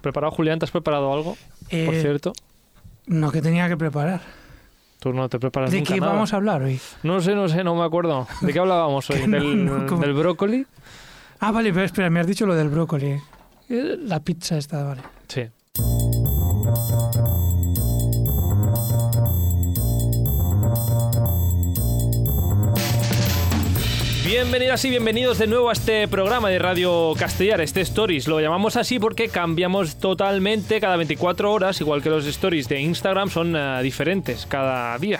¿Preparado, Julián? ¿Te has preparado algo? Eh, Por cierto, No, que tenía que preparar. tú no te preparas ¿De nunca qué nada. vamos a hablar hoy? No sé, no sé, no me acuerdo. ¿De qué hablábamos hoy? No, ¿Del, no, del brócoli? Ah, vale, pero espera, me has dicho lo del brócoli. Eh, La pizza esta, vale. Sí. Bienvenidas y bienvenidos de nuevo a este programa de Radio Castellar, este Stories. Lo llamamos así porque cambiamos totalmente cada 24 horas, igual que los Stories de Instagram son eh, diferentes cada día.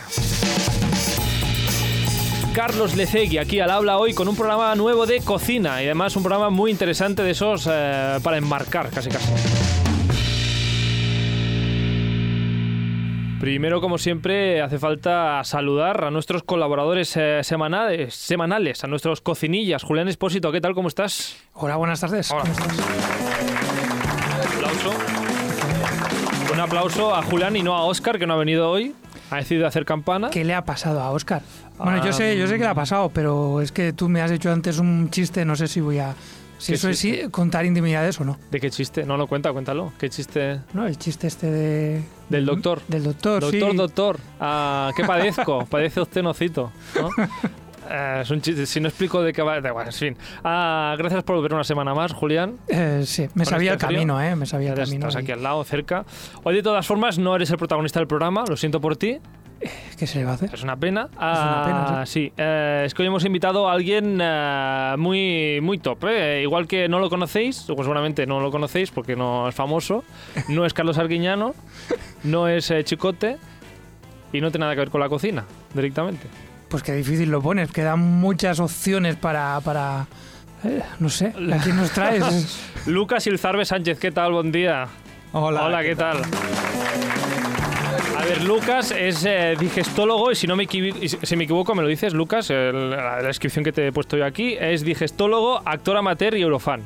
Carlos Lecegui aquí al habla hoy con un programa nuevo de cocina y además un programa muy interesante de esos eh, para enmarcar casi casi. Primero, como siempre, hace falta saludar a nuestros colaboradores eh, semanales, semanales, a nuestros cocinillas. Julián Espósito, ¿qué tal? ¿Cómo estás? Hola, buenas tardes. Hola. ¿Cómo estás? aplauso. Un aplauso a Julián y no a Oscar, que no ha venido hoy. Ha decidido hacer campana. ¿Qué le ha pasado a Oscar? Bueno, Ah, yo sé, yo sé que le ha pasado, pero es que tú me has hecho antes un chiste, no sé si voy a... Si ¿Qué eso es chiste? sí, contar intimidades o no. ¿De qué chiste? No lo cuenta, cuéntalo. ¿Qué chiste? No, el chiste este de... Del doctor. Del doctor, Doctor, sí. doctor. Ah, ¿Qué padezco? Padece usted nocito. ¿no? Eh, es un chiste. Si no explico de qué va. Da igual, en fin. Ah, gracias por volver una semana más, Julián. Eh, sí, me sabía el este frío. camino, ¿eh? Me sabía el camino. Estás y- aquí al lado, cerca. Hoy, de todas formas, no eres el protagonista del programa. Lo siento por ti. ¿Qué se le va a hacer? Es una pena. una pena, Ah, sí. Eh, es que hoy hemos invitado a alguien eh, muy, muy top. ¿eh? Igual que no lo conocéis, o seguramente no lo conocéis porque no es famoso. No es Carlos Arguiñano, no es eh, Chicote y no tiene nada que ver con la cocina, directamente. Pues qué difícil lo pones, quedan muchas opciones para... para no sé, ¿a quién nos traes? Lucas Ilzarbe Sánchez, ¿qué tal? Buen día. Hola. Hola, ¿qué tal? A ver, Lucas es eh, digestólogo y si no me, si equivoco me lo dices, Lucas, el- la, descripción que te he puesto yo aquí, es digestólogo, actor amateur y eurofan.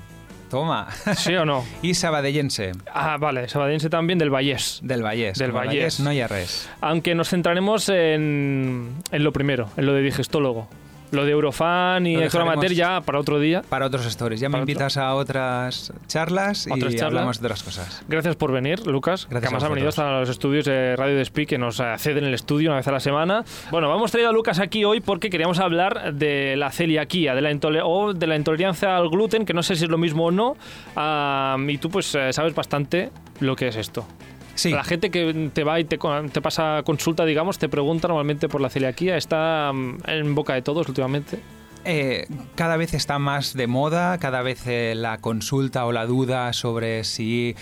Toma. ¿Sí o no? y sabadellense, Ah, vale, sabadense también del Vallés. del Vallés. Del Como Vallés. no hay res. Aunque nos centraremos en, en lo primero, en lo de digestólogo. Lo de eurofan y amateur ya para otro día. Para otros stories. Ya me Para otro. invitas a otras charlas y charlas. hablamos de otras cosas. Gracias por venir, Lucas. Gracias que además ha venido hasta los estudios de Radio Despí, que nos eh, ceden el estudio una vez a la semana. Bueno, vamos traído a Lucas aquí hoy porque queríamos hablar de la celiaquía, de la, o de la intolerancia al gluten, que no sé si es lo mismo o no. Ah, y tú, pues, eh, sabes bastante lo que es esto. Sí. La gente que te va y te, te pasa consulta, digamos, te pregunta normalmente por la celiaquía. Está mm, en boca de todos últimamente. Eh, cada vez está más de moda, cada vez eh, la consulta o la duda sobre si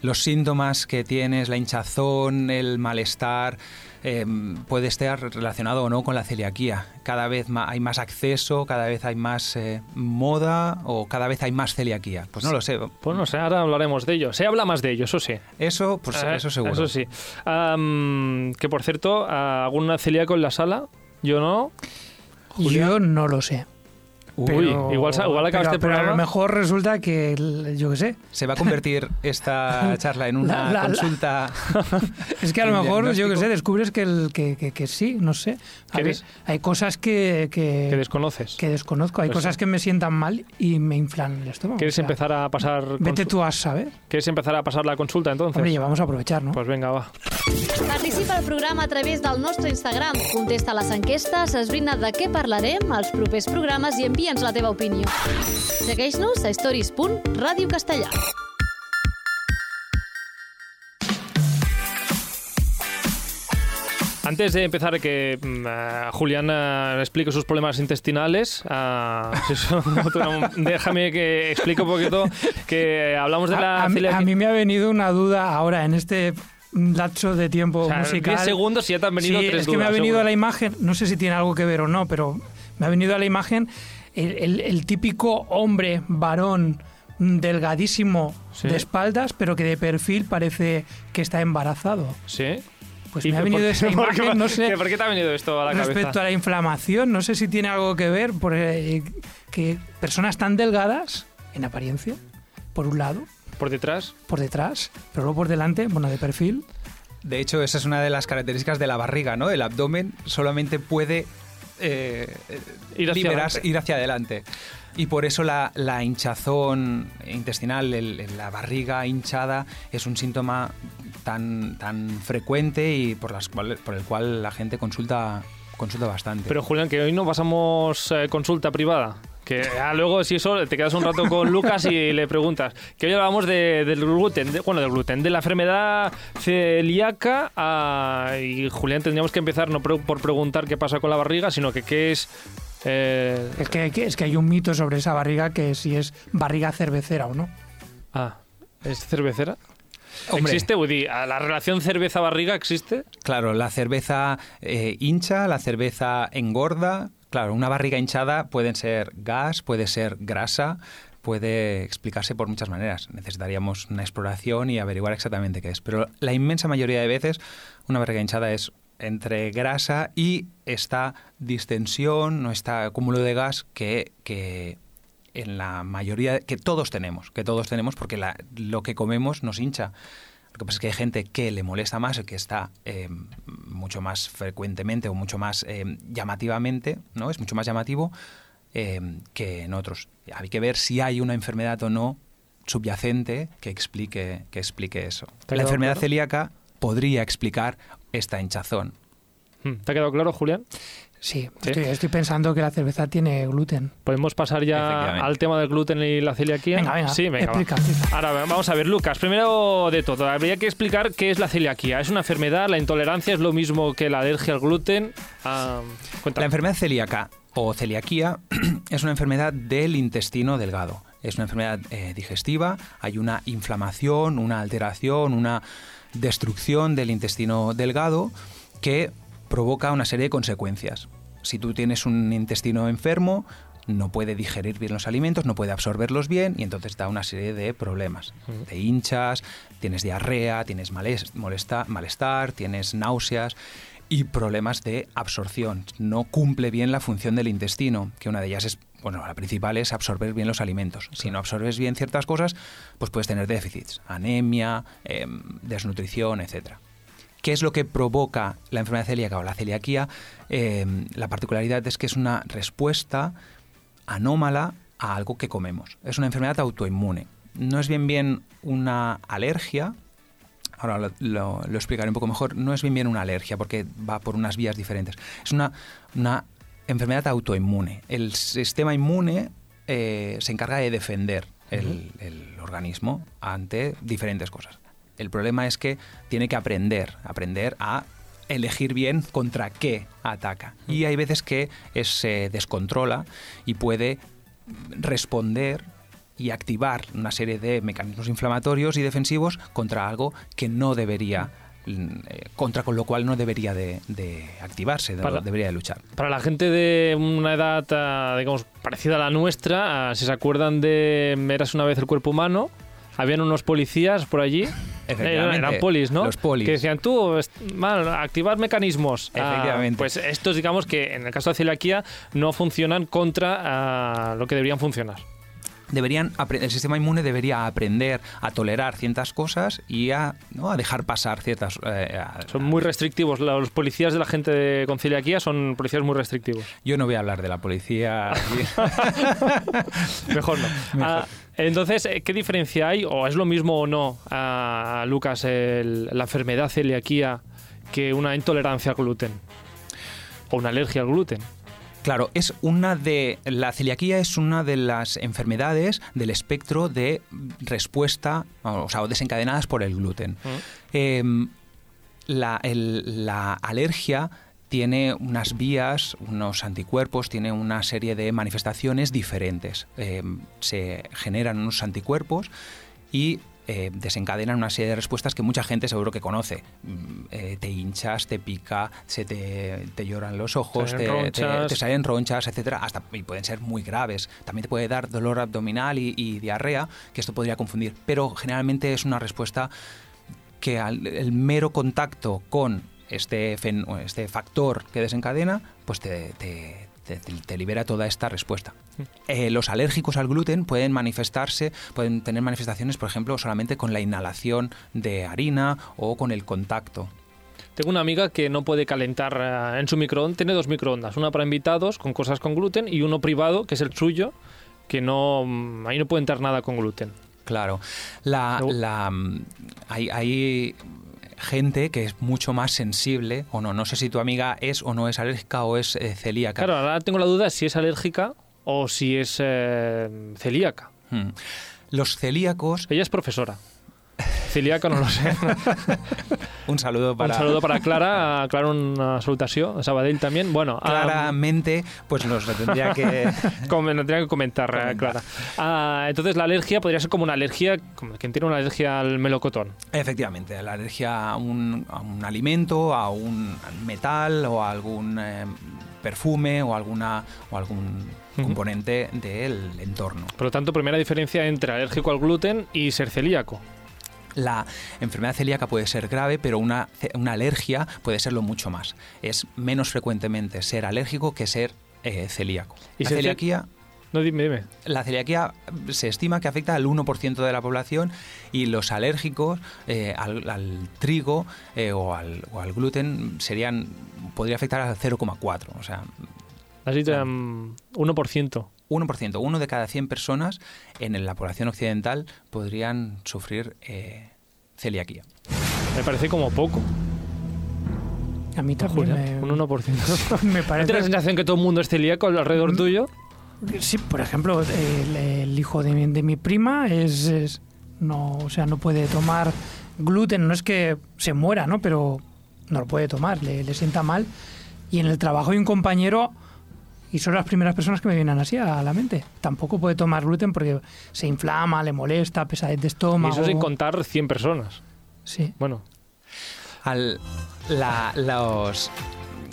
los síntomas que tienes, la hinchazón, el malestar, eh, puede estar relacionado o no con la celiaquía. Cada vez hay más acceso, cada vez hay más eh, moda o cada vez hay más celiaquía. Pues no lo sé. Pues no sé, ahora hablaremos de ello. Se habla más de ello, eso sí. Eso, pues Eh, eso seguro. Eso sí. Que por cierto, ¿algún celíaco en la sala? Yo no. Julián. Yo no lo sé. Uy, Pero- igual, igual acaba pero- este pero a lo mejor resulta que, el- yo qué sé, Se va a convertir esta charla en una La- la- la- consulta. es que a lo mejor, yo qué sé, descubres que, el, que, que- que sí, no sé. A ¿Qué ver, hay cosas que, que, Que desconoces. que desconozco, hay Pues cosas sí. que me sientan mal y me inflan el estómago. ¿Quieres o sea, empezar a pasar Vete tú a saber. ¿Quieres empezar a pasar la consulta entonces? Hombre, ya vamos a aprovechar, ¿no? Pues venga, va. Participa al programa a través del nostre Instagram. Contesta les enquestes, esbrina de què parlarem als propers programes i envia'ns la teva opinió. Segueix-nos a stories.radiocastellà. Antes de empezar, que mm, eh, Julián eh, explique sus problemas intestinales, eso- déjame que explique un poquito que hablamos de la a, a mí- a mí me ha venido una duda ahora en este lapso de tiempo O sea, musical. 10 segundos y ya te han venido Sí, tres es que me ha dudas, venido seguro. a la imagen, no sé si tiene algo que ver o no, pero me ha venido a la imagen el, el- el típico hombre, varón, delgadísimo Sí. de espaldas, pero que de perfil parece que está embarazado. ¿Sí? Pues ¿Y me ha por venido qué- esa qué- imagen, no sé. ¿Por qué te ha venido esto a la Respecto cabeza? a la inflamación, no sé si tiene algo que ver por eh, que personas tan delgadas, en apariencia, por un lado, ¿Por detrás? por detrás, pero luego por delante, bueno, de perfil, De hecho, esa es una de las características de la barriga, ¿no? El abdomen solamente puede eh, Ir hacia ir hacia adelante. Y por eso la, la hinchazón intestinal, el- la barriga hinchada, es un síntoma tan, tan frecuente y por, las cuales- por el cual la gente consulta, consulta bastante. Pero Julián, que hoy no pasamos eh, consulta privada. Que ah, luego, si eso, te quedas un rato con Lucas y le preguntas. Que hoy hablamos de- del gluten, de- bueno, del gluten, de la enfermedad celíaca. ah, y Julián, tendríamos que empezar no por preguntar qué pasa con la barriga, sino que qué es. eh, Es que, que- es que hay un mito sobre esa barriga que si es barriga cervecera o no. ah, ¿es cervecera? Hombre, ¿Existe, Woody? ¿La relación cerveza-barriga existe? Claro, la cerveza eh, hincha, la cerveza engorda. Claro, una barriga hinchada puede ser gas, puede ser grasa, puede explicarse por muchas maneras. Necesitaríamos una exploración y averiguar exactamente qué es. Pero la inmensa mayoría de veces una barriga hinchada es entre grasa y esta distensión, no este acúmulo de gas que, que en la mayoría, que todos tenemos, que todos tenemos porque la- lo que comemos nos hincha. Lo que pasa es que hay gente que le molesta más, que está eh, mucho más frecuentemente o mucho más eh, llamativamente, ¿no? Es mucho más llamativo eh, que en otros. Hay que ver si hay una enfermedad o no subyacente que explique, que explique eso. ¿Te ha La enfermedad claro? celíaca podría explicar esta hinchazón. Hmm, ¿Te ha quedado claro, Julián? Sí, Sí. Estoy, estoy pensando que la cerveza tiene gluten. ¿Podemos pasar ya al tema del gluten y la celiaquía? Venga, venga, Sí, venga, va. explica. Ahora vamos a ver, Lucas, primero de todo, habría que explicar qué es la celiaquía. ¿Es una enfermedad? ¿La intolerancia es lo mismo que la alergia al gluten? Ah, La enfermedad celíaca o celiaquía es una enfermedad del intestino delgado. Es una enfermedad eh, digestiva, hay una inflamación, una alteración, una destrucción del intestino delgado que provoca una serie de consecuencias. Si tú tienes un intestino enfermo, no puede digerir bien los alimentos, no puede absorberlos bien y entonces da una serie de problemas. Te hinchas, tienes diarrea, tienes molesta- malestar, tienes náuseas y problemas de absorción. No cumple bien la función del intestino, que una de ellas es, bueno, la principal es absorber bien los alimentos. Si no absorbes bien ciertas cosas, pues puedes tener déficits, anemia, em, desnutrición, etcétera. ¿Qué es lo que provoca la enfermedad celíaca o la celiaquía? Em, la particularidad es que es una respuesta anómala a algo que comemos. Es una enfermedad autoinmune. No es bien bien una alergia, ahora lo, lo- lo explicaré un poco mejor, no es bien bien una alergia porque va por unas vías diferentes. Es una, una enfermedad autoinmune. El sistema inmune eh, se encarga de defender el, el organismo ante diferentes cosas. El problema es que tiene que aprender, aprender a elegir bien contra qué ataca. Y hay veces que es- se descontrola y puede responder y activar una serie de mecanismos inflamatorios y defensivos contra algo que no debería, mm, eh, contra con lo cual no debería de, de activarse, de- Para- debería de luchar. Para la gente de una edad, ah, digamos, parecida a la nuestra, ah, si se acuerdan de Eras una vez el cuerpo humano, habían unos policías por allí. Efectivamente, Eran polis, ¿no? los polis. Que decían, tú, mal, activar mecanismos. Ah, Efectivamente. pues estos, digamos que en el caso de celiaquía, no funcionan contra ah, lo que deberían funcionar. Deberían, el sistema inmune debería aprender a tolerar ciertas cosas y a, ¿no? a dejar pasar ciertas... eh, a- Son muy restrictivos. Los policías de la gente de, con celiaquía son policías muy restrictivos. Yo no voy a hablar de la policía. Mejor no. Mejor. Ah, entonces, eh, ¿qué diferencia hay? ¿O es lo mismo o no, Lucas, el- la enfermedad celiaquía que una intolerancia al gluten? ¿O una alergia al gluten? Claro, es una de. La celiaquía es una de las enfermedades del espectro de respuesta, o sea, desencadenadas por el gluten. Em, la, el- la alergia tiene unas vías, unos anticuerpos, tiene una serie de manifestaciones diferentes. Em, se generan unos anticuerpos y eh, desencadenan una serie de respuestas que mucha gente seguro que conoce. Mm, eh, te hinchas, te pica, se te, te lloran los ojos, Te te, salen ronchas. te salen ronchas, etcétera, hasta y pueden ser muy graves. También te puede dar dolor abdominal y, y diarrea, que esto podría confundir. Pero generalmente es una respuesta que al- el mero contacto con este, fen- este factor que desencadena, pues te, te- te- te libera toda esta respuesta. Eh, los alérgicos al gluten pueden manifestarse, pueden tener manifestaciones, por ejemplo, solamente con la inhalación de harina o con el contacto. Tengo una amiga que no puede calentar eh, en su microondas, tiene dos microondas, una para invitados con cosas con gluten y uno privado, que es el suyo, que no mm, ahí no puede entrar nada con gluten. Claro. La, No. la, mm, hay, hay gente que es mucho más sensible, o no, no sé si tu amiga es o no es alérgica o es eh, celíaca. Claro, ahora tengo la duda si es alérgica o si es eh, celíaca. Mm. Los celíacos, Ella es profesora. Celíaca no lo sé. un saludo para... Un saludo para Clara, Clara una salutació, Sabadell también. Bueno, Claramente, pues nos lo tendría que... com- no tenía que comentar, eh, Comentar. Clara. Ah, entonces la alergia podría ser como una alergia, como quien tiene una alergia al melocotón. Efectivamente, la alergia a un, a un alimento, a un metal o a algún eh, perfume o, alguna, o algún componente del entorno. Por lo tanto, primera diferencia entre alérgico al gluten y ser celíaco. La enfermedad celíaca puede ser grave, pero una, una alergia puede serlo mucho más. Es menos frecuentemente ser alérgico que ser eh, celíaco. ¿Y La celiaquía, No, dime, dime. la celiaquía se estima que afecta al 1% de la población y los alérgicos eh, al, al trigo eh, o, al, o al gluten serían podría afectar al 0,4, o sea, Has dicho em, 1%. 1%, uno de cada 100 personas en la población occidental podrían sufrir eh, celiaquía. Me parece como poco. A mí también me, un 1%. me ¿No tienes la parece... sensación que todo el mundo es celíaco alrededor Mm. tuyo? Sí, por ejemplo, el, el hijo de mi, de mi prima es, es- no, o sea, no puede tomar gluten, no es que se muera, ¿no? Pero no lo puede tomar, le, le sienta mal. Y en el trabajo hay un compañero, y son las primeras personas que me vienen así a la mente. Tampoco puede tomar gluten porque se inflama, le molesta, pesadez de Y estómago. eso sin contar 100 personas. Sí. Bueno, Al, la- los,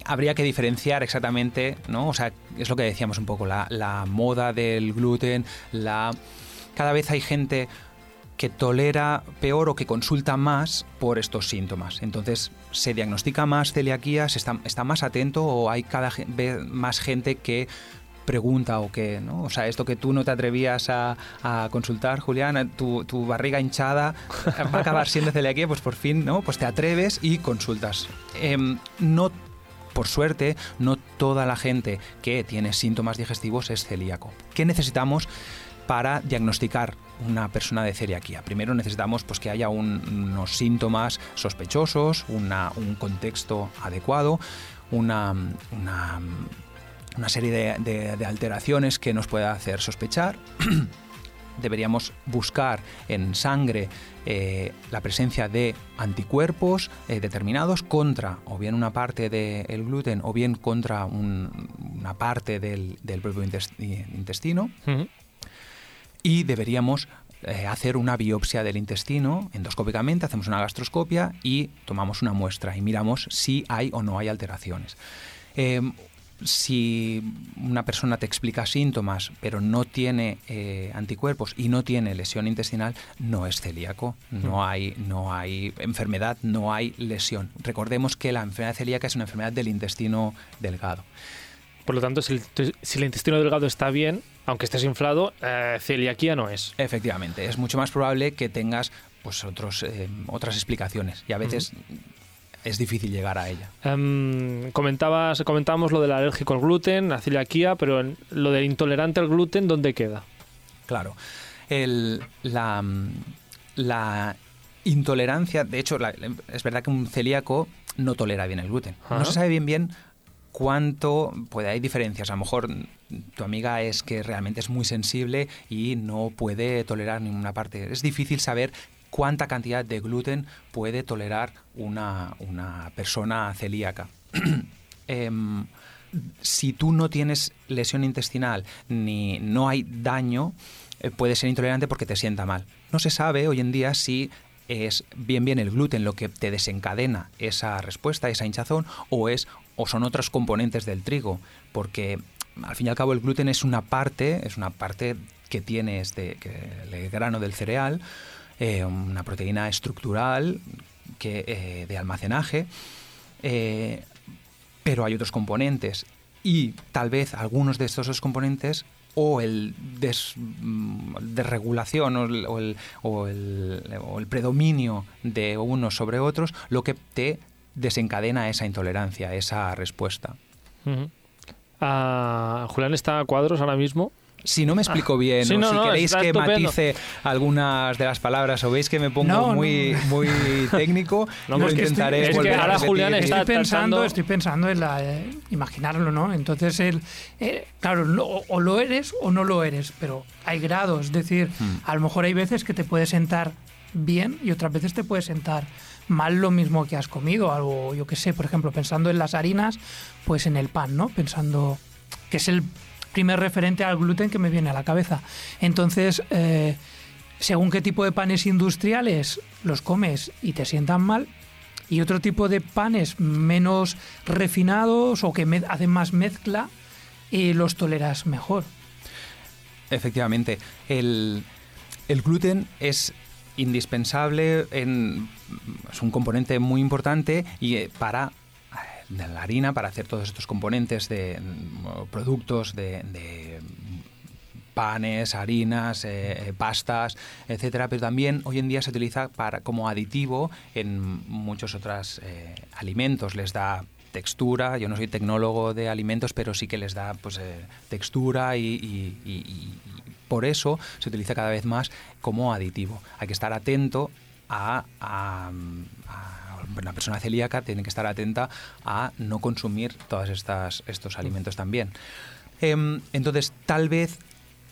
habría que diferenciar exactamente, ¿no? O sea, es lo que decíamos un poco, la, la moda del gluten, la cada vez hay gente que tolera peor o que consulta más por estos síntomas. Entonces, se diagnostica más celiaquía, se está, está más atento o hay cada vez más gente que pregunta o que, ¿no? O sea, esto que tú no te atrevías a, consultar, Julián, tu, barriga hinchada va a acabar siendo celiaquía, pues por fin, ¿no? Pues te atreves y consultas. Em, no, por suerte, no toda la gente que tiene síntomas digestivos es celíaco. ¿Qué necesitamos para diagnosticar una persona de celiaquía? Primero necesitamos pues, que haya un- unos síntomas sospechosos, una- un contexto adecuado, una, una una serie de, alteraciones que nos pueda hacer sospechar. Deberíamos buscar en sangre eh, la presencia de anticuerpos eh, determinados contra o bien una parte del gluten o bien contra un- una parte del, del propio intes- intestino. Y deberíamos eh, hacer una biopsia del intestino endoscópicamente, hacemos una gastroscopia y tomamos una muestra y miramos si hay o no hay alteraciones. Eh, si una persona te explica síntomas pero no tiene eh, anticuerpos y no tiene lesión intestinal, no es celíaco, no hay, no hay enfermedad, no hay lesión. Recordemos que la enfermedad celíaca es una enfermedad del intestino delgado. Por lo tanto, si el, si el intestino delgado está bien, aunque estés inflado, eh, celiaquía no es. Efectivamente, es mucho más probable que tengas pues otros, eh, otras explicaciones y a veces es difícil llegar a ella. Em, comentabas, comentábamos lo del alérgico al gluten, la celiaquía, pero lo del intolerante al gluten, ¿dónde queda? Claro. El- la, la intolerancia, de hecho, la- es verdad que un celíaco no tolera bien el gluten. No se sabe bien bien cuánto puede hay diferencias. A lo mejor tu amiga es que realmente es muy sensible y no puede tolerar ninguna parte. Es difícil saber cuánta cantidad de gluten puede tolerar una, una persona celíaca. Em, si tú no tienes lesión intestinal ni no hay daño, eh, puedes ser intolerante porque te sienta mal. No se sabe hoy en día si es bien bien el gluten lo que te desencadena esa respuesta, esa hinchazón, o es o son otros componentes del trigo, porque al fin y al cabo el gluten es una parte, es una parte que tiene este, el grano del cereal, eh, una proteína estructural que, eh, de almacenaje, eh, pero hay otros componentes. Y tal vez algunos de estos dos componentes o el des- mm, desregulación o el- o el predominio de unos sobre otros lo que te desencadena esa intolerancia, esa respuesta. Ah, Julián está a cuadros ahora mismo. Si no me explico bien, Sí, o no, si no, queréis que estupendo. matice algunas de las palabras o veis que me pongo No, no. muy, muy técnico, No, lo es que intentaré estoy- es que volver a ahora. Julián está Estoy pensando, tratando- estoy pensando en la, eh, imaginarlo, ¿no? Entonces, el, eh, claro, o lo eres o no lo eres, pero hay grados. Es decir, Hmm. a lo mejor hay veces que te puede sentar bien y otras veces te puede sentar mal lo mismo que has comido. Algo, yo qué sé, por ejemplo, pensando en las harinas, pues en el pan, ¿no? Pensando que es el primer referente al gluten que me viene a la cabeza. Entonces, eh, según qué tipo de panes industriales los comes y te sientan mal, y otro tipo de panes menos refinados o que hacen más mezcla y los toleras mejor. Efectivamente, el, el gluten es indispensable, en, es un componente muy importante y eh, para eh, de la harina, para hacer todos estos componentes de mm, productos de, panes, harinas, eh, pastas, etcétera, pero también hoy en día se utiliza para, como aditivo en muchos otros alimentos. Les da textura, yo no soy tecnólogo de alimentos, pero sí que les da pues, textura y- y por eso se utiliza cada vez más como aditivo. Hay que estar atento a, a- a- una persona celíaca tiene que estar atenta a no consumir todos estos alimentos también. Em, entonces, tal vez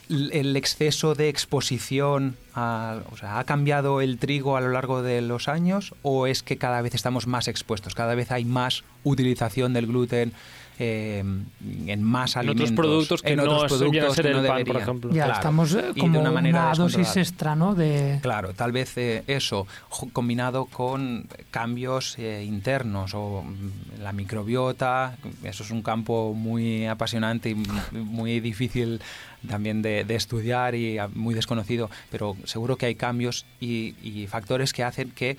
el exceso de exposición a- o sea, ha cambiado el trigo a lo largo de los años o es que cada vez estamos más expuestos, cada vez hay más utilización del gluten eh, en más En alimentos, otros productos que en no otros productos ser que el no pan, por deberían. ejemplo. Ya Claro, estamos eh, y de como una manera una dosis extra, ¿no? De, Claro, tal vez eh, eso, combinado con cambios eh, internos o mm, la microbiota, eso es un campo muy apasionante y muy difícil también de, de estudiar y ah, muy desconocido, pero seguro que hay cambios y, y factores que hacen que,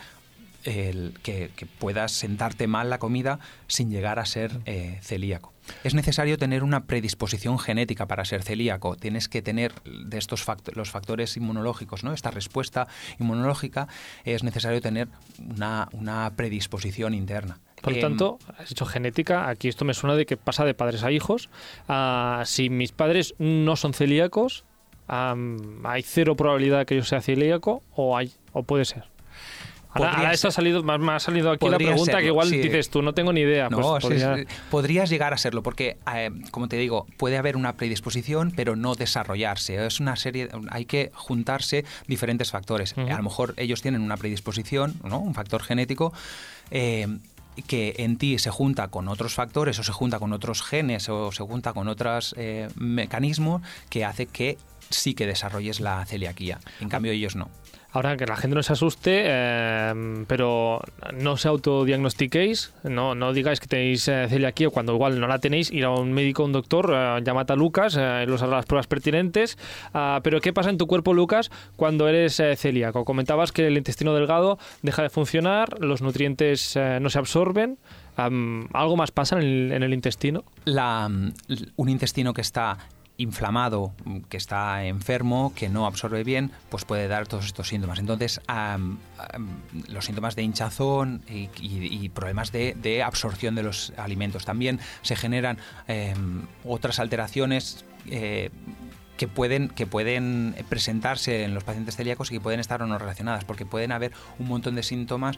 el- que, que puedas sentarte mal la comida sin llegar a ser eh, celíaco. Es necesario tener una predisposición genética para ser celíaco. Tienes que tener de estos fact- los factores inmunológicos, ¿no? Esta respuesta inmunológica es necesario tener una, una predisposición interna. Por lo Em, tanto, has dicho genética, aquí esto me suena de que pasa de padres a hijos. Ah, si mis padres no son celíacos, ¿hay cero probabilidad que yo sea celíaco o hay o puede ser? Ahora, ahora esto ha salido, me ha- me ha salido aquí la pregunta que igual sí. dices tú, no tengo ni idea. No, pues sí, podría- sí, podrías llegar a serlo, porque, eh, como te digo, puede haber una predisposición, pero no desarrollarse. Es una serie, hay que juntarse diferentes factores. A lo mejor ellos tienen una predisposición, ¿no? un factor genético. eh, que en ti se junta con otros factores o se junta con otros genes o se junta con otros eh, mecanismos que hace que sí que desarrolles la celiaquía. En cambio ellos no. Ahora que la gente no se asuste, eh, pero no se autodiagnostiquéis, no, no digáis que tenéis eh, celiaquía cuando igual no la tenéis, ir a un médico, un doctor, eh, llamad a Lucas, eh, los hará las pruebas pertinentes. Ah, pero ¿qué pasa en tu cuerpo, Lucas, cuando eres eh, celíaco? Comentabas que el intestino delgado deja de funcionar, los nutrientes eh, no se absorben. Am, ¿Algo más pasa en el, en el intestino? la, mm, un intestino que está inflamado, que está enfermo, que no absorbe bien, pues puede dar todos estos síntomas. Entonces, los síntomas de hinchazón y, problemas de, absorción de los alimentos. También se generan em, otras alteraciones. eh, que pueden, que pueden presentarse en los pacientes celíacos y que pueden estar o no relacionadas, porque pueden haber un montón de síntomas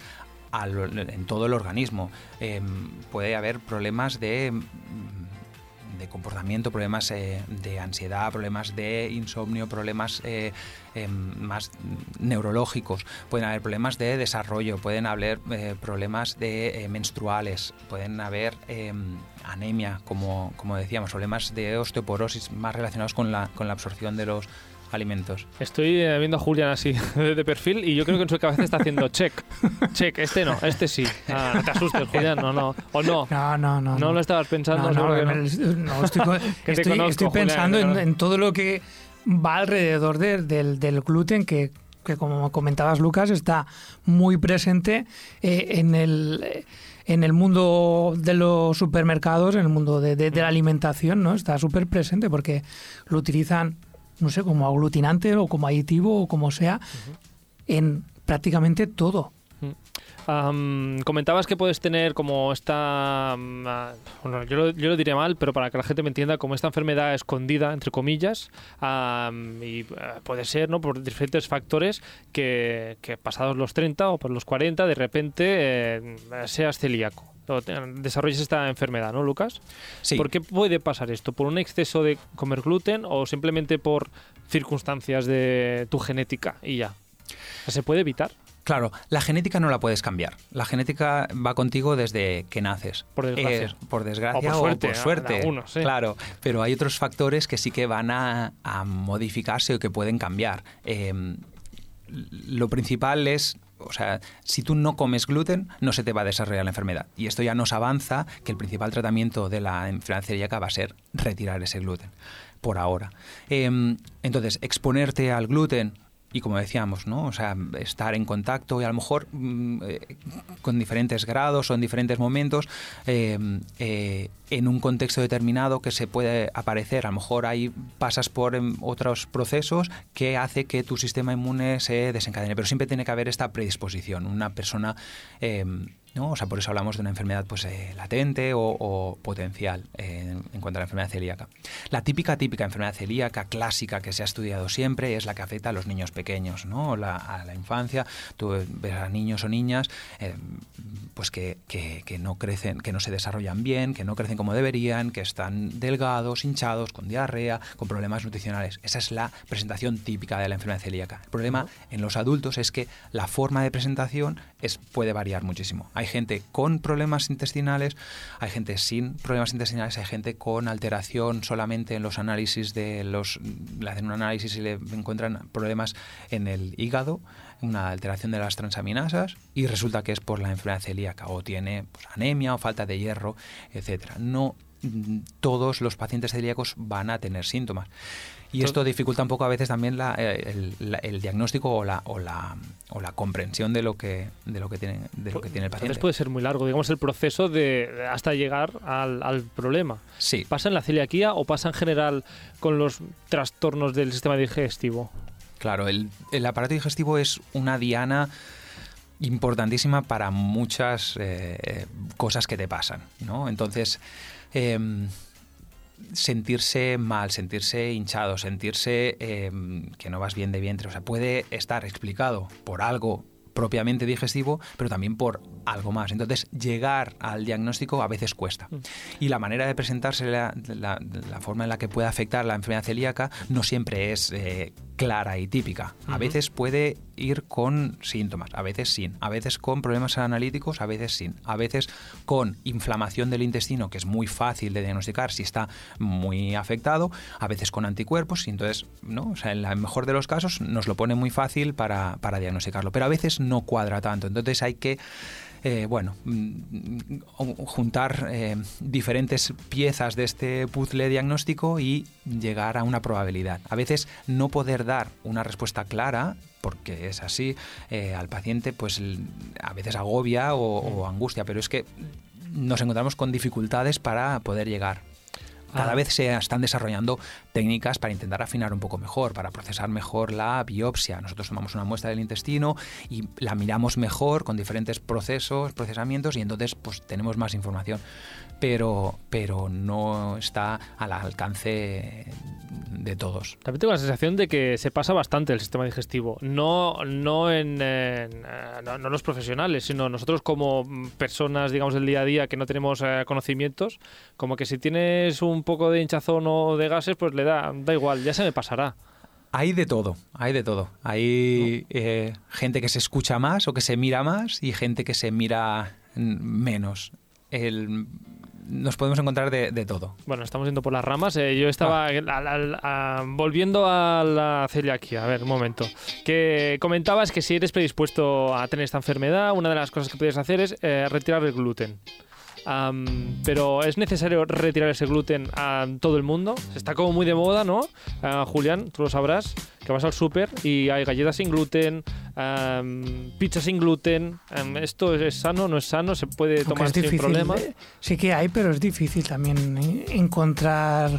en todo el organismo. Em, puede haber problemas de, de comportamiento, problemas eh, de ansiedad, problemas de insomnio, problemas eh, em, más neurológicos, pueden haber problemas de desarrollo, pueden haber eh, problemas de menstruales, pueden haber em, anemia, como, como decíamos, problemas de osteoporosis más relacionados con la, con la absorción de los alimentos. Estoy eh, viendo a Julián así de, perfil y yo creo que en su cabeza está haciendo check. Check, este no, este sí. Ah, no te asustes, Julián, no, no. O no. No, no, no. No lo estabas pensando, No, no, no. me- no, estoy, estoy- conozco, estoy Julián, pensando en, todo lo que va alrededor de- del, del gluten, que, que como comentabas, Lucas, está muy presente eh, en el... eh, en el mundo de los supermercados, en el mundo de, de- de la alimentación, ¿no? Está súper presente porque lo utilizan, no sé, como aglutinante o como aditivo o como sea, en prácticamente todo. Am, comentabas que puedes tener como esta. mm, ah, bueno, yo lo, yo lo diré mal, pero para que la gente me entienda, como esta enfermedad escondida, entre comillas, am, y eh, puede ser, ¿no? Por diferentes factores que, que pasados los 30 o por los 40, de repente eh, seas celíaco. o te- desarrolles esta enfermedad, ¿no, Lucas? Sí. ¿Por qué puede pasar esto? ¿Por un exceso de comer gluten o simplemente por circunstancias de tu genética y ya? ¿Se puede evitar? Claro, la genética no la puedes cambiar. La genética va contigo desde que naces. Por desgracia. Eh, por desgracia O por suerte, algunos, sí. Claro, pero hay otros factores que sí que van a, a modificarse o que pueden cambiar. Eh, lo principal es, o sea, si tú no comes gluten, no se te va a desarrollar la enfermedad. Y esto ya nos avanza que el principal tratamiento de la enfermedad celíaca va a ser retirar ese gluten, por ahora. Eh, entonces, exponerte al gluten y como decíamos, ¿no? O sea, estar en contacto y a lo mejor mm, eh, con diferentes grados o en diferentes momentos eh, eh, en un contexto determinado que se puede aparecer. A lo mejor ahí pasas por em, otros procesos que hace que tu sistema inmune se desencadene, pero siempre tiene que haber esta predisposición. Una persona eh, ¿no? O sea, por eso hablamos de una enfermedad pues, eh, latente o, o potencial eh, en, cuanto a la enfermedad celíaca. La típica, típica enfermedad celíaca clásica que se ha estudiado siempre es la que afecta a los niños pequeños, ¿no? La- a la infancia. Tú ves a niños o niñas eh, pues que, que- que no crecen, que no se desarrollan bien, que no crecen como deberían, que están delgados, hinchados, con diarrea, con problemas nutricionales. Esa es la presentación típica de la enfermedad celíaca. El problema en los adultos es que la forma de presentación puede variar muchísimo. Hay gente con problemas intestinales, hay gente sin problemas intestinales, hay gente con alteración solamente en los análisis de los... Le hacen un análisis y le encuentran problemas en el hígado, una alteración de las transaminasas y resulta que es por la enfermedad celíaca o tiene pues, anemia o falta de hierro, etcétera. No mm, todos los pacientes celíacos van a tener síntomas. Y esto dificulta un poco a veces también la- eh, el, la- el diagnóstico o la, o, la, o la comprensión de lo que, de lo que, tiene, de lo que tiene el paciente. Entonces puede ser muy largo, digamos, el proceso de hasta llegar al, al problema. Sí, ¿Pasa en la celiaquía o pasa en general con los trastornos del sistema digestivo? claro, el, el aparato digestivo es una diana importantísima para muchas eh, cosas que te pasan, ¿no? Entonces, em, sentirse mal, sentirse hinchado, sentirse em, que no vas bien de vientre, o sea, puede estar explicado por algo propiamente digestivo, pero también por algo más. Entonces, llegar al diagnóstico a veces cuesta. Y la manera de presentarse, la, la- la forma en la que puede afectar la enfermedad celíaca, no siempre es eh, clara y típica. A veces puede ir con síntomas, a veces sin, a veces con problemas analíticos, a veces sin, a veces con inflamación del intestino, que es muy fácil de diagnosticar si está muy afectado, a veces con anticuerpos, y entonces, ¿no? O sea, en el mejor de los casos nos lo pone muy fácil para, para diagnosticarlo, pero a veces no cuadra tanto, entonces hay que eh, bueno, mm, juntar eh, diferentes piezas de este puzzle diagnóstico y llegar a una probabilidad. A veces no poder dar una respuesta clara, porque es así, eh, al paciente pues a veces agobia o, o angustia, pero es que nos encontramos con dificultades para poder llegar. Cada Ah. vez se están desarrollando técnicas para intentar afinar un poco mejor, para procesar mejor la biopsia. Nosotros tomamos una muestra del intestino y la miramos mejor con diferentes procesos, procesamientos y entonces pues tenemos más información. Pero, pero no está al alcance de todos. También tengo la sensación de que se pasa bastante el sistema digestivo. No, no en, no, los profesionales, sino nosotros como personas, digamos, del día a día que no tenemos eh, conocimientos, como que si tienes un poco de hinchazón o de gases, pues le da, da igual, ya se me pasará. Hay de todo, hay de todo. Hay eh, gente que se escucha más o que se mira más y gente que se mira menos. El- nos podemos encontrar de, de todo. Bueno, estamos yendo por las ramas. Eh, yo estaba al- al- a- volviendo a la celiaquía. A ver, un momento. Que comentabas que si eres predispuesto a tener esta enfermedad, una de las cosas que puedes hacer es eh, retirar el gluten. Am, pero es necesario retirar ese gluten a todo el mundo. Está como muy de moda, ¿no? Ah, Julián, tú lo sabrás, que vas al súper y hay galletas sin gluten, am, pizza sin gluten. Am, ¿Esto es sano? ¿No es sano? ¿Se puede Aunque tomar sin problema? eh, Sí que hay, pero es difícil también eh, encontrar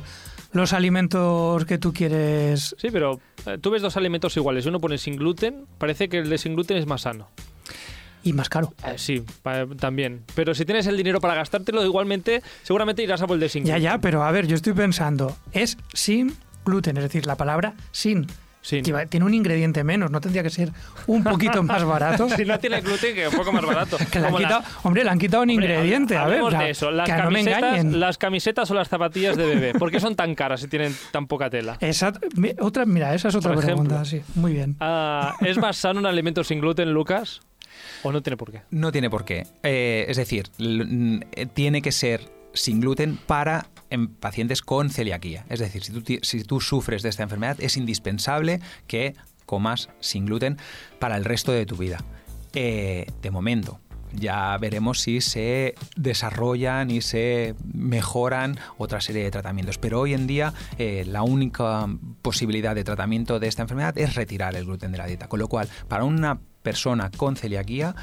los alimentos que tú quieres. Sí, pero eh, tú ves dos alimentos iguales. Uno pone sin gluten, parece que el de sin gluten es más sano. Y más caro. Eh, sí, pa- también. Pero si tienes el dinero para gastártelo, igualmente, seguramente irás a por el de sin Ya, gluten. ya, pero a ver, yo estoy pensando, es sin gluten, es decir, la palabra sin. Sin. que va- tiene un ingrediente menos, no tendría que ser un poquito más barato. Si no tiene gluten, que es un poco más barato. Que le han Como la- quitado, hombre, le han quitado un Hombre, ingrediente, a ver, de eso. Las que no me camisetas, engañen. las camisetas o las zapatillas de bebé. ¿Por qué son tan caras si tienen tan poca tela? Esa, otra, mira, esa es otra Por ejemplo. pregunta, sí, muy bien. Ah, ¿Es más sano un alimento sin gluten, Lucas? ¿O no tiene por qué? No tiene por qué. Eh, es decir, eh, tiene que ser sin gluten para en pacientes con celiaquía. Es decir, si tú, si tú sufres de esta enfermedad, es indispensable que comas sin gluten para el resto de tu vida. Eh, de momento. Ya veremos si se desarrollan y se mejoran otra serie de tratamientos. Pero hoy en día la única posibilidad de tratamiento de esta enfermedad es retirar el gluten de la dieta. Con lo cual, para una persona con celiaquía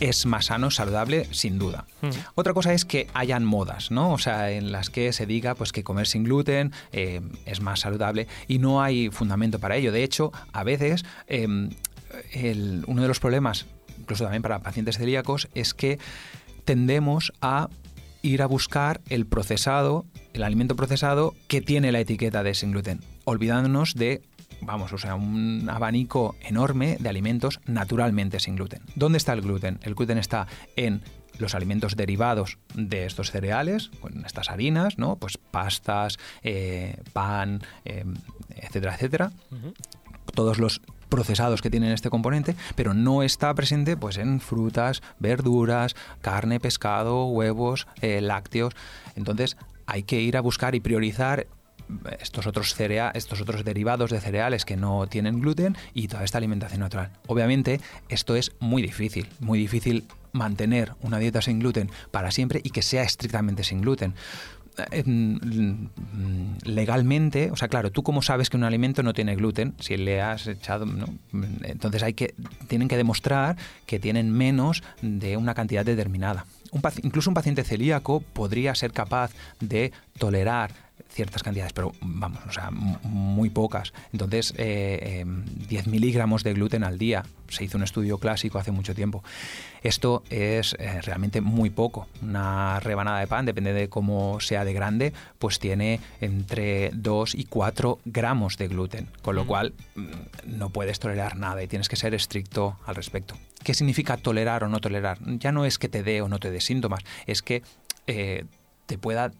es más sano, saludable, sin duda. Mm. Otra cosa es que hayan modas, ¿no? O sea, en las que se diga pues que comer sin gluten eh, es más saludable y no hay fundamento para ello. De hecho, a veces eh, el- uno de los problemas, incluso también para pacientes celíacos, es que tendemos a ir a buscar el procesado, el alimento procesado que tiene la etiqueta de sin gluten, olvidándonos de vamos, o sea, un abanico enorme de alimentos naturalmente sin gluten. ¿Dónde está el gluten? El gluten está en los alimentos derivados de estos cereales, en estas harinas, ¿no? Pues pastas, eh, pan, eh, etcétera, etcétera. Todos los procesados que tienen este componente, pero no está presente pues en frutas, verduras, carne, pescado, huevos, eh, lácteos. Entonces hay que ir a buscar y priorizar estos otros estos otros derivados de cereales que no tienen gluten y toda esta alimentación natural. Obviamente, esto es muy difícil, muy difícil mantener una dieta sin gluten para siempre y que sea estrictamente sin gluten. Eh, mm, legalmente, o sea, claro, tú cómo sabes que un alimento no tiene gluten si le has echado, ¿no? entonces hay que tienen que demostrar que tienen menos de una cantidad determinada. Incluso un paciente celíaco podría ser capaz de tolerar ciertas cantidades, pero vamos, o sea, muy pocas. Entonces, eh, eh, 10 miligramos de gluten al día. Se hizo un estudio clásico hace mucho tiempo. Esto es eh, realmente muy poco. Una rebanada de pan, depende de cómo sea de grande, pues tiene entre 2 y 4 gramos de gluten. Con lo Mm. cual, mm, no puedes tolerar nada y tienes que ser estricto al respecto. ¿Qué significa tolerar o no tolerar? Ya no es que te dé o no te dé síntomas, es que eh, te pueda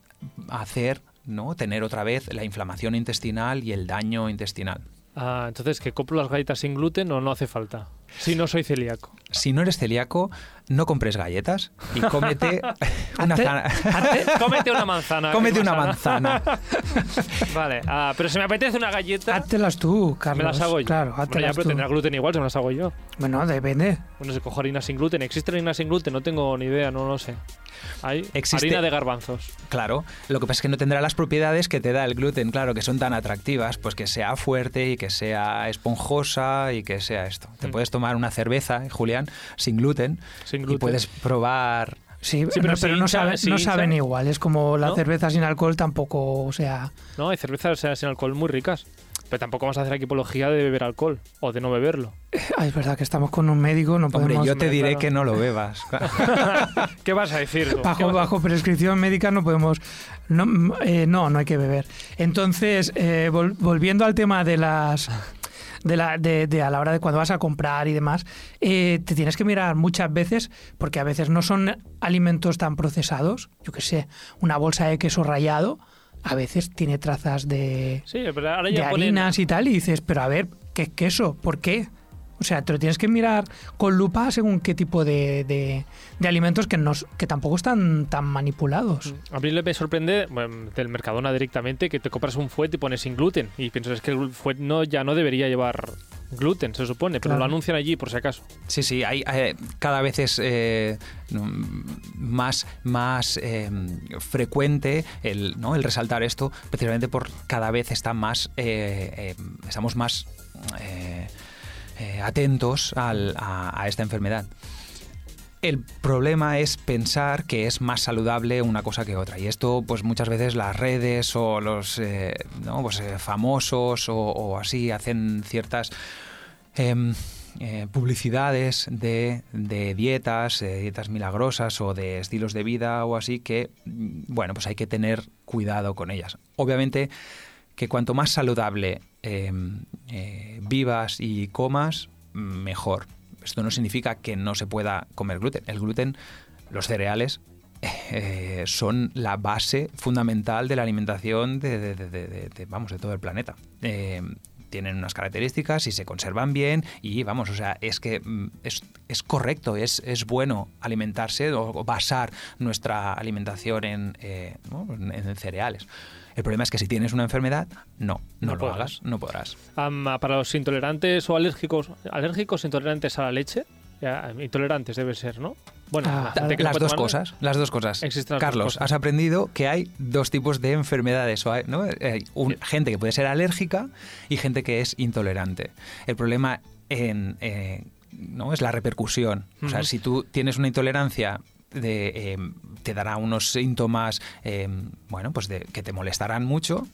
hacer ¿no? tener otra vez la inflamación intestinal y el daño intestinal. Ah, entonces, ¿que compro las galletas sin gluten o no hace falta? Si no soy celíaco. Si no eres celíaco, no compres galletas y cómete una Hazte- zana- hazte- Cómete una manzana. que cómete una manzana. Vale, ah, pero si me apetece una galleta, háztelas tú, Carlos. me las hago yo. Claro, Bueno, ya, pero tendrá gluten igual, se me las hago yo. Bueno, depende. Bueno, se cojo harina sin gluten. ¿Existe harina sin gluten? No tengo ni idea, no lo sé. Hay Existe- harina de garbanzos. Claro, lo que pasa es que no tendrá las propiedades que te da el gluten, claro, que son tan atractivas, pues que sea fuerte y que sea esponjosa y que sea esto. Te Mm. puedes tomar una cerveza, Julián, sin gluten, Sin y gluten. puedes probar Sí, Sí, pero no, si pero no, hincha- saben, si no hincha- saben igual. Es como la ¿No? cerveza sin alcohol tampoco, o sea... No, hay cervezas o sea, sin alcohol muy ricas. Pero tampoco vamos a hacer aquí apología de beber alcohol o de no beberlo. ah, es verdad que estamos con un médico, no Hombre, podemos... yo te diré claro. que no lo bebas. ¿Qué vas a decir? Bajo, vas a- bajo prescripción médica no podemos... No, eh, no, no hay que beber. Entonces, eh, vol- volviendo al tema de las... De, la, de, de a la hora de cuando vas a comprar y demás, eh, te tienes que mirar muchas veces, porque a veces no son alimentos tan procesados. Yo qué sé, una bolsa de queso rallado a veces tiene trazas de, Sí, pero ahora de ponen... harinas y tal, y dices, pero a ver, ¿qué es queso? ¿Por qué? O sea, te lo tienes que mirar con lupa según qué tipo de, de- de alimentos que, no, que tampoco están tan manipulados. A mí me sorprende bueno, del Mercadona directamente que te compras un fuet y pones sin gluten. Y piensas que el fuet no, ya no debería llevar gluten, se supone, pero Claro. lo anuncian allí por si acaso. Sí, sí, hay, eh, cada vez es eh, más, más eh, frecuente el, ¿no? el resaltar esto, precisamente por cada vez está más, eh, eh, estamos más eh, eh, atentos al- a, a esta enfermedad. El problema es pensar que es más saludable una cosa que otra. Y esto, pues muchas veces las redes o los eh, pues, eh, famosos o, así hacen ciertas em, eh, publicidades de, dietas, dietas milagrosas o de estilos de vida o así que, mm, bueno, pues hay que tener cuidado con ellas. Obviamente que cuanto más saludable eh, vivas y comas, mejor. Esto no significa que no se pueda comer gluten. El gluten, los cereales, eh, son la base fundamental de la alimentación de, vamos, de todo el planeta. Eh, tienen unas características y se conservan bien y vamos, o sea, es que mm, es, es correcto, es, es bueno alimentarse o, basar nuestra alimentación en, eh, en cereales. El problema es que si tienes una enfermedad, no, no, No lo podrás. hagas, no podrás. Am, para los intolerantes o alérgicos, alérgicos intolerantes a la leche, ya, intolerantes debe ser, ¿no? Bueno, Ah, la las dos tomar- cosas, las dos cosas. Dos Carlos, cosas. has aprendido que hay dos tipos de enfermedades, o hay, ¿no? Hay un- Sí. gente que puede ser alérgica y gente que es intolerante. El problema en, eh, no es la repercusión. O sea, si tú tienes una intolerancia de, eh, te dará unos síntomas, eh, bueno, pues de, que te molestarán mucho.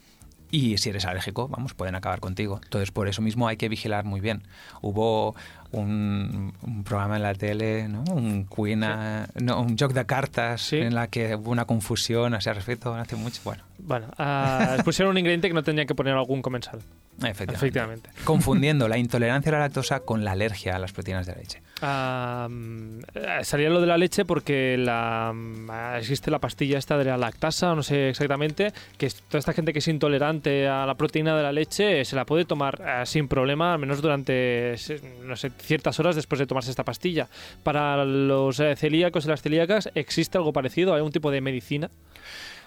Y si eres alérgico, vamos, pueden acabar contigo. Entonces, por eso mismo hay que vigilar muy bien. Hubo un, un programa en la tele, ¿no? Un Queen, a- no, un joc de cartas Sí. en la que hubo una confusión a ese respecto hace mucho. Bueno, Bueno, ah, pusieron un ingrediente que no tendría que poner algún comensal. efectivamente. Efectivamente. Confundiendo la intolerancia a la lactosa con la alergia a las proteínas de la leche. Eh, salía lo de la leche porque la, mm, existe la pastilla esta de la lactasa, no sé exactamente, que es- toda esta gente que es intolerante a la proteína de la leche eh, se la puede tomar eh, sin problema, al menos durante no sé, ciertas horas después de tomarse esta pastilla. Para los celíacos y las celíacas, ¿existe algo parecido? ¿Hay un tipo de medicina?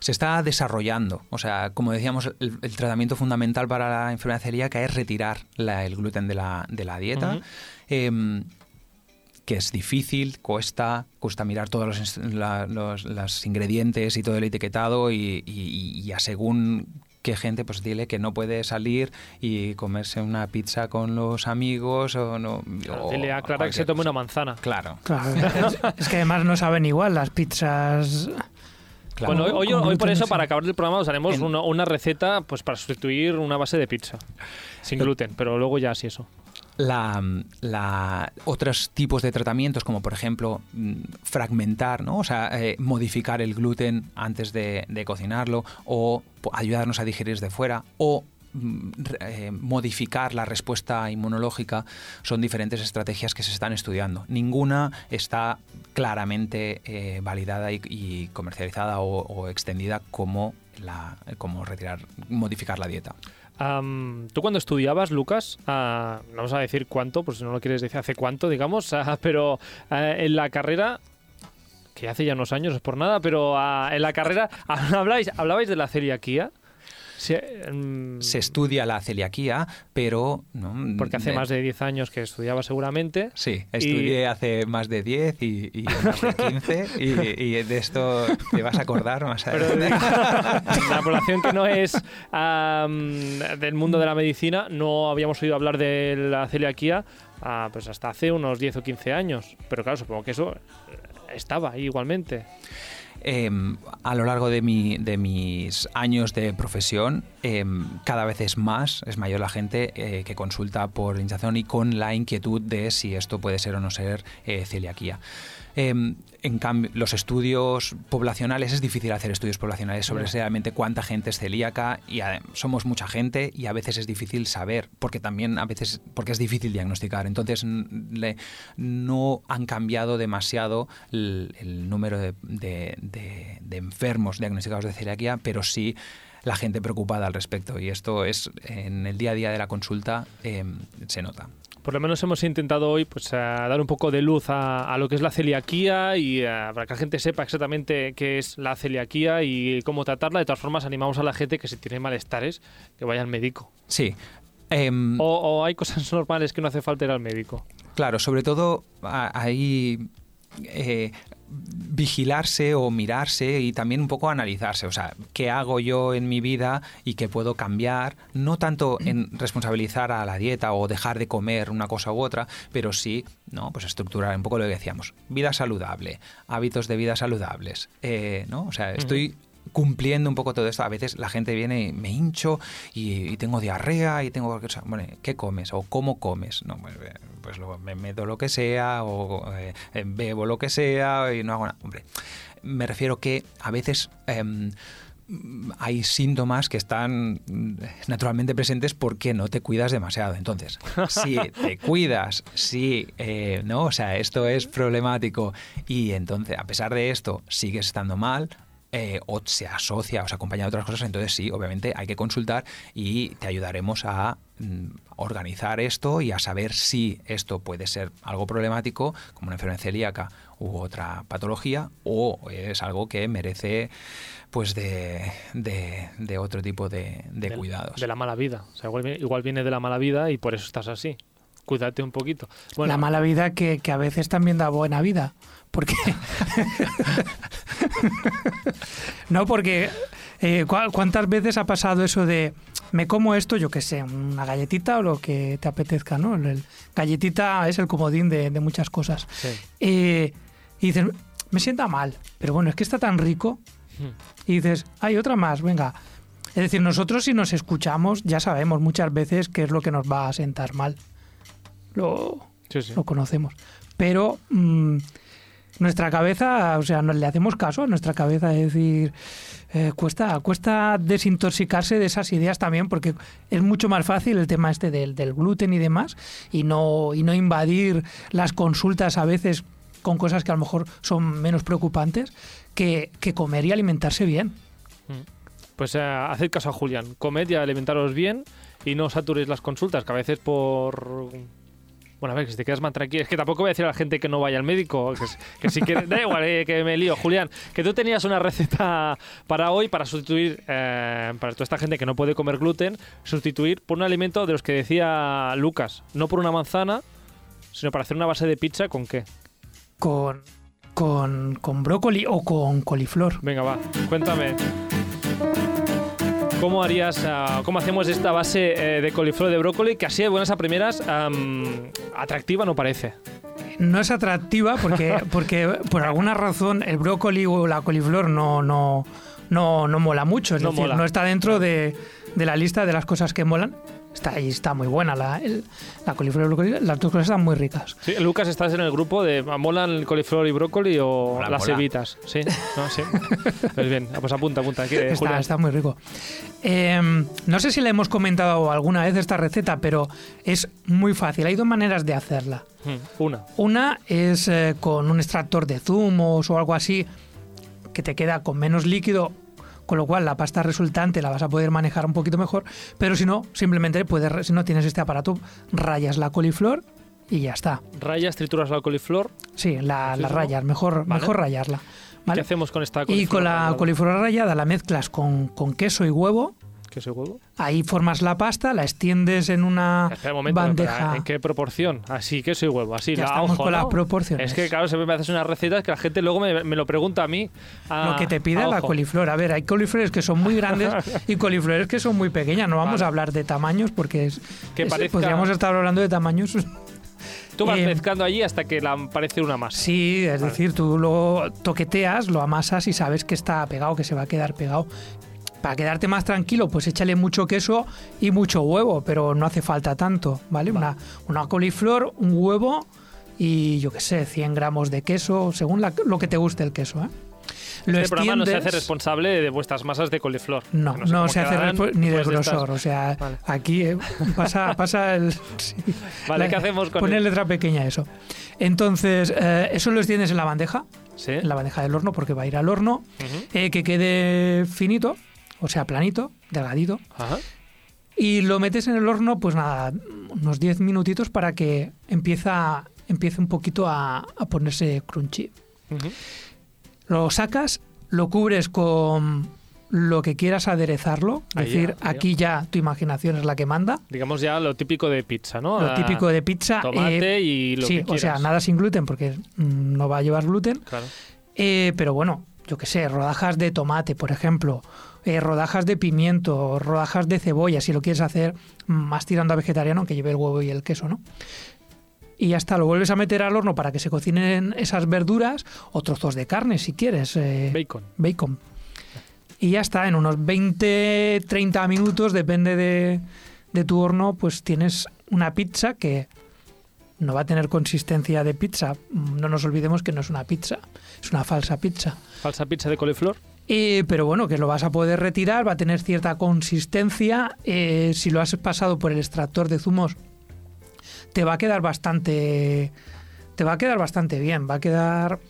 Se está desarrollando. O sea, como decíamos, el, el tratamiento fundamental para la enfermedad celíaca es retirar la- el gluten de la, de la dieta. Em, que es difícil, cuesta, cuesta mirar todos los, la- los- los ingredientes y todo el etiquetado y, y- y a según qué gente, pues dile que no puede salir y comerse una pizza con los amigos o no. o Dile a Clara que se tome cosa. una manzana. Claro, Claro, es, es que además no saben igual las pizzas. Claro. Bueno, hoy, por eso, para acabar el programa, os haremos En- una, una receta pues para sustituir una base de pizza. Sin gluten, pero luego ya sí eso. la, la- otros tipos de tratamientos, como por ejemplo mm, fragmentar, ¿no? o sea, eh, modificar el gluten antes de, de cocinarlo, o ayudarnos a digerir de fuera, o eh, modificar la respuesta inmunológica, son diferentes estrategias que se están estudiando. Ninguna está claramente eh, validada y, comercializada o, extendida como la como retirar modificar la dieta. Tú cuando estudiabas, Lucas, ah, no vamos a decir cuánto, por si no lo quieres decir hace cuánto, digamos, ah, pero ah, en la carrera, que hace ya unos años, es por nada, pero ah, en la carrera, ¿hablabais, hablabais de la celiaquía? Sí, mm, se estudia la celiaquía, pero... ¿no? porque hace de- más de 10 años que estudiaba seguramente. Sí, estudié hace más de 10 y, y más de 15 y, y de esto te vas a acordar más Pero adelante. la población que no es am, del mundo de la medicina, no habíamos oído hablar de la celiaquía ah, pues hasta hace unos 10 o 15 años. Pero claro, supongo que eso eh, estaba ahí igualmente. Em, a lo largo de, mi- de mis años de profesión, em, cada vez es más, es mayor la gente eh, que consulta por hinchazón y con la inquietud de si esto puede ser o no ser eh, celiaquía. Em, en cambio, los estudios poblacionales, es difícil hacer estudios poblacionales sobre realmente cuánta gente es celíaca y adem- somos mucha gente y a veces es difícil saber, porque también a veces, porque es difícil diagnosticar. Entonces le- no han cambiado demasiado el, el número de, de- de- de enfermos diagnosticados de celiaquía, pero sí la gente preocupada al respecto y esto es en el día a día de la consulta em, se nota. Por lo menos hemos intentado hoy pues, a dar un poco de luz a, a lo que es la celiaquía y eh, para que la gente sepa exactamente qué es la celiaquía y cómo tratarla. De todas formas, animamos a la gente que si tiene malestares, que vaya al médico. Sí. em, O, o hay cosas normales que no hace falta ir al médico. Claro, sobre todo eh, vigilarse o mirarse y también un poco analizarse. O sea, ¿qué hago yo en mi vida y qué puedo cambiar? No tanto en responsabilizar a la dieta o dejar de comer una cosa u otra, pero sí, ¿no? Pues estructurar un poco lo que decíamos. Vida saludable, hábitos de vida saludables, eh, ¿no? O sea, estoy cumpliendo un poco todo esto. A veces la gente viene y me hincho y, y tengo diarrea y tengo cualquier cosa. Bueno, ¿qué comes o cómo comes? No, pues, eh, pues lo, me meto lo que sea o eh, bebo lo que sea y no hago nada. Hombre, me refiero que a veces... em, hay síntomas que están mm, naturalmente presentes porque no te cuidas demasiado. Entonces, si te cuidas, si eh, no, o sea, esto es problemático y entonces, a pesar de esto, sigues estando mal. eh, o se asocia o se acompaña de otras cosas, entonces sí, obviamente hay que consultar y te ayudaremos a mm, organizar esto y a saber si esto puede ser algo problemático, como una enfermedad celíaca u otra patología, o es algo que merece pues de, de- de otro tipo de, de cuidados. De la mala vida. O sea, igual, igual viene de la mala vida y por eso estás así. Cuídate un poquito. Bueno, la mala vida que, que a veces también da buena vida. Porque. no, porque. Eh, ¿cu- ¿Cuántas veces ha pasado eso de. Me como esto, yo qué sé, una galletita o lo que te apetezca, ¿no? El, galletita es el comodín de, de muchas cosas. sí. Eh, y dices, me sienta mal, pero bueno, es que está tan rico. Hmm. Y dices, hay otra más, venga. Es decir, nosotros si nos escuchamos ya sabemos muchas veces qué es lo que nos va a sentar mal. Lo, Sí, sí. lo conocemos. Pero mm, nuestra cabeza, o sea, nos le hacemos caso a nuestra cabeza, es decir, eh, cuesta, cuesta desintoxicarse de esas ideas también, porque es mucho más fácil el tema este del, del gluten y demás, y no, y no invadir las consultas a veces con cosas que a lo mejor son menos preocupantes, que, que comer y alimentarse bien. Pues eh, haced caso a Julián. Comed y alimentaros bien y no saturéis las consultas, que a veces por... Bueno, a ver, que si te quedas más tranquilo. Es que tampoco voy a decir a la gente que no vaya al médico, que, que si quieres... Da igual, eh, que me lío. Julián, que tú tenías una receta para hoy para sustituir, eh, para toda esta gente que no puede comer gluten, sustituir por un alimento de los que decía Lucas. No por una manzana, sino para hacer una base de pizza con qué. Con, con, con brócoli o con coliflor. Venga, va, cuéntame. ¿Cómo harías, ah, cómo hacemos esta base eh, de coliflor de brócoli que así de buenas a primeras am, atractiva no parece? No es atractiva porque, porque por alguna razón el brócoli o la coliflor no, no, no, no mola mucho. Es No decir, mola. no está dentro de, de la lista de las cosas que molan. Está ahí, está muy buena la, el- la coliflor y el brócoli. Las dos cosas están muy ricas. Sí, Lucas, ¿estás en el grupo de ¿molan el coliflor y brócoli o Mola, las mola. cebitas? Sí, no, sí. Pues bien, pues apunta, apunta. Aquí, Está, Julián. está muy rico. Eh, no sé si la hemos comentado alguna vez esta receta, pero es muy fácil. Hay dos maneras de hacerla. Mm, Una. Una es eh, con un extractor de zumos o algo así que te queda con menos líquido, con lo cual la pasta resultante la vas a poder manejar un poquito mejor, pero si no, simplemente puedes, si no tienes este aparato, rayas la coliflor y ya está. Rayas, trituras la coliflor. Sí, la, ¿Sí, la rayas, mejor, Vale. mejor rayarla. ¿Qué hacemos con esta Y coliflor? con la coliflor rayada la mezclas con, con queso y huevo. Ahí formas la pasta, la extiendes en una Espera un momento, bandeja. ¿en qué proporción? Así, queso y huevo, así, Ya la estamos ojo, con ¿no? las proporciones. Es que, claro, siempre me haces unas recetas que la gente luego me, me lo pregunta a mí. a- Lo que te pide a la ojo. coliflor. A ver, hay coliflores que son muy grandes y coliflores que son muy pequeñas. No vamos Vale. a hablar de tamaños porque es, Que es- parezca- podríamos estar hablando de tamaños. Tú vas Eh, mezclando allí hasta que la parece una masa. Sí, es Vale. decir, tú lo toqueteas, lo amasas y sabes que está pegado, que se va a quedar pegado. Para quedarte más tranquilo, pues échale mucho queso y mucho huevo, pero no hace falta tanto, ¿vale? Una, una coliflor, un huevo y yo qué sé, 100 gramos de queso, según la- lo que te guste el queso, ¿eh? Lo Este programa no se hace responsable de vuestras masas de coliflor. No, no, sé se hace ni de después estas- grosor. O sea, Vale. aquí eh, pasa, pasa el. sí. Vale, La- ¿qué hacemos con Poner letra pequeña eso. Entonces, eh, eso lo extiendes en la bandeja, Sí. en la bandeja del horno, porque va a ir al horno, eh, que quede finito, o sea, planito, delgadito, Ajá. y lo metes en el horno, pues nada, unos 10 minutitos para que empieza, empiece un poquito a, a ponerse crunchy. Lo sacas, lo cubres con lo que quieras aderezarlo. Es decir, ya, aquí ya tu imaginación es la que manda. Digamos ya lo típico de pizza, ¿no? Lo Ah, típico de pizza. Tomate eh, y lo sí, que o sea, quieras. nada sin gluten porque no va a llevar gluten. Claro. Eh, pero bueno, yo qué sé, rodajas de tomate, por ejemplo, eh, rodajas de pimiento, rodajas de cebolla, si lo quieres hacer más tirando a vegetariano, que lleve el huevo y el queso, ¿no? Y ya está, lo vuelves a meter al horno para que se cocinen esas verduras o trozos de carne, si quieres. eh, Bacon. bacon. Y ya está, en unos 20, 30 minutos, depende de, de tu horno, pues tienes una pizza que no va a tener consistencia de pizza. No nos olvidemos que no es una pizza, es una falsa pizza. Falsa pizza de coliflor. Eh, pero bueno, que lo vas a poder retirar, va a tener cierta consistencia. eh, si lo has pasado por el extractor de zumos, te va a quedar bastante. Te va a quedar bastante bien. Va a quedar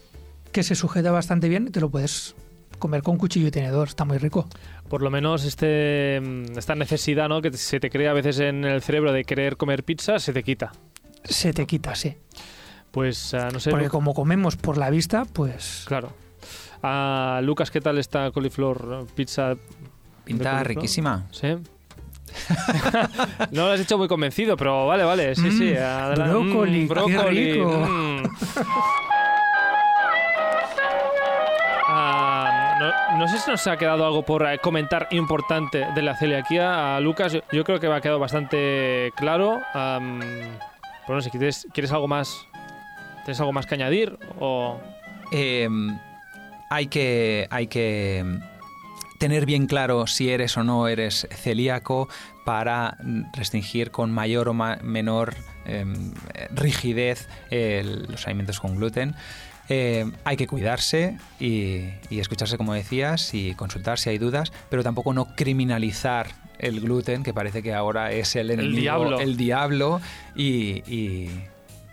que se sujeta bastante bien y te lo puedes comer con cuchillo y tenedor. Está muy rico. Por lo menos este, mm, esta necesidad ¿no? que se te crea a veces en el cerebro de querer comer pizza se te quita. Se te quita, sí. Pues ah, no sé. Porque como comemos por la vista, pues. Claro. Ah, Lucas, ¿qué tal esta coliflor pizza? Pinta riquísima. Sí. no lo has hecho muy convencido, pero vale, vale, sí, sí. Mm, adela- brócoli, mm, qué brócoli, rico. mm. Ah, no, no sé si nos ha quedado algo por eh, comentar importante de la celiaquía. A Lucas, yo, yo creo que me ha quedado bastante claro. Am, pero no sé, ¿quieres, ¿quieres algo más? ¿Tienes algo más que añadir? O... Eh, hay que, hay que tener bien claro si eres o no eres celíaco para mm, restringir con mayor o ma- menor em, rigidez los alimentos con gluten. Eh, hay que cuidarse y, y escucharse, como decías, y consultar si hay dudas, pero tampoco no criminalizar el gluten, que parece que ahora es el enemigo, diablo. el diablo, y, y-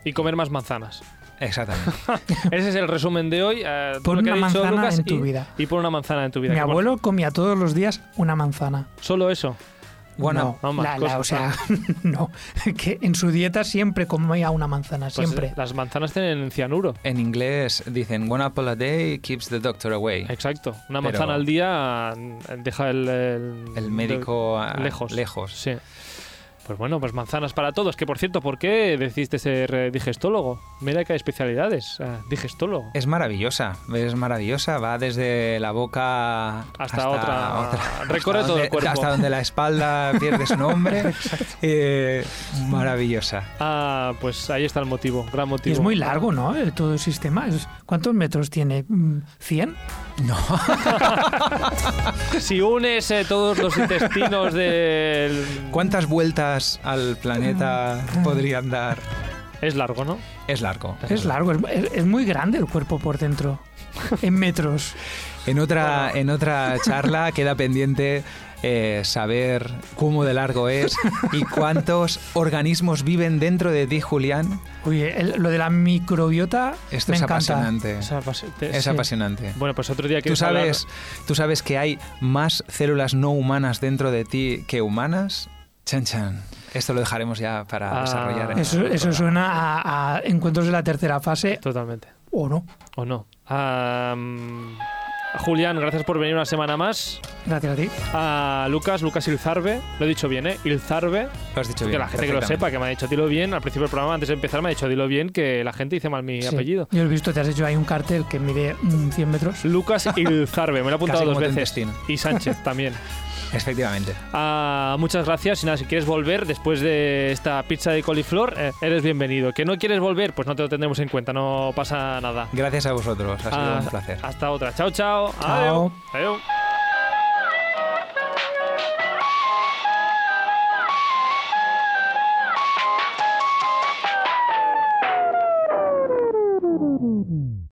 Y comer más manzanas. Exactamente. Ese es el resumen de hoy. todo Pon lo que ha una manzana Lucas en tu y, vida. Y pon una manzana en tu vida. Mi abuelo comía todos los días una manzana. Solo eso. Bueno, no, no, la- la- o sea, no, que en su dieta siempre comía una manzana, Pues, siempre. las manzanas tienen cianuro. En inglés dicen one apple a day keeps the doctor away. Exacto. Una Pero- manzana al día eh, deja el, el, El médico lejos. lejos. Sí. Pues bueno, pues manzanas para todos. Que por cierto, ¿por qué decidiste ser eh, digestólogo? Mira que hay especialidades. eh, digestólogo. Es maravillosa, es maravillosa, va desde la boca Hasta otra- recorre hasta todo el cuerpo. Hasta donde la espalda pierde su nombre. Eh, maravillosa. Ah, pues ahí está el motivo. Gran Y motivo. es muy largo, ¿no? El- todo el sistema. ¿Cuántos metros tiene? Mm, ¿100? No, Si unes eh, todos los intestinos del. ¿cuántas vueltas al planeta podrían dar? Es largo, ¿no? Es largo. Es largo, es, muy grande el cuerpo por dentro. En metros. En otra, en otra charla queda pendiente eh, saber cómo de largo es y cuántos organismos viven dentro de ti, Julián. Oye, el- lo de la microbiota Esto me es encanta. apasionante. Es sí. apasionante. Bueno, pues otro día que ¿Tú sabes, ¿Tú sabes que hay más células no humanas dentro de ti que humanas? Chan chan. Esto lo dejaremos ya para Ah. desarrollar. en Eso, eso suena a, a encuentros de la tercera fase, Totalmente. o no. ¿O no? Julián, gracias por venir una semana más. Gracias a ti. A Lucas, Lucas Ilzarbe. Lo he dicho bien, ¿eh? Ilzarbe. Lo has dicho Que bien. la gente que lo sepa, que me ha dicho dilo bien. Al principio del programa, antes de empezar, me ha dicho dilo bien, que la gente dice mal mi Sí. apellido. Yo he visto, te has hecho ahí un cartel que mide mm, 100 metros. Lucas Ilzarbe, me lo he apuntado Casi dos veces. Y Sánchez también. Efectivamente. Ah, muchas gracias. Y nada, si quieres volver después de esta pizza de coliflor, eh, eres bienvenido. Que no quieres volver, pues no te lo tendremos en cuenta, no pasa nada. Gracias a vosotros. Ha sido Ah, un placer. Hasta otra. Chao, chao. Chao. Adeu.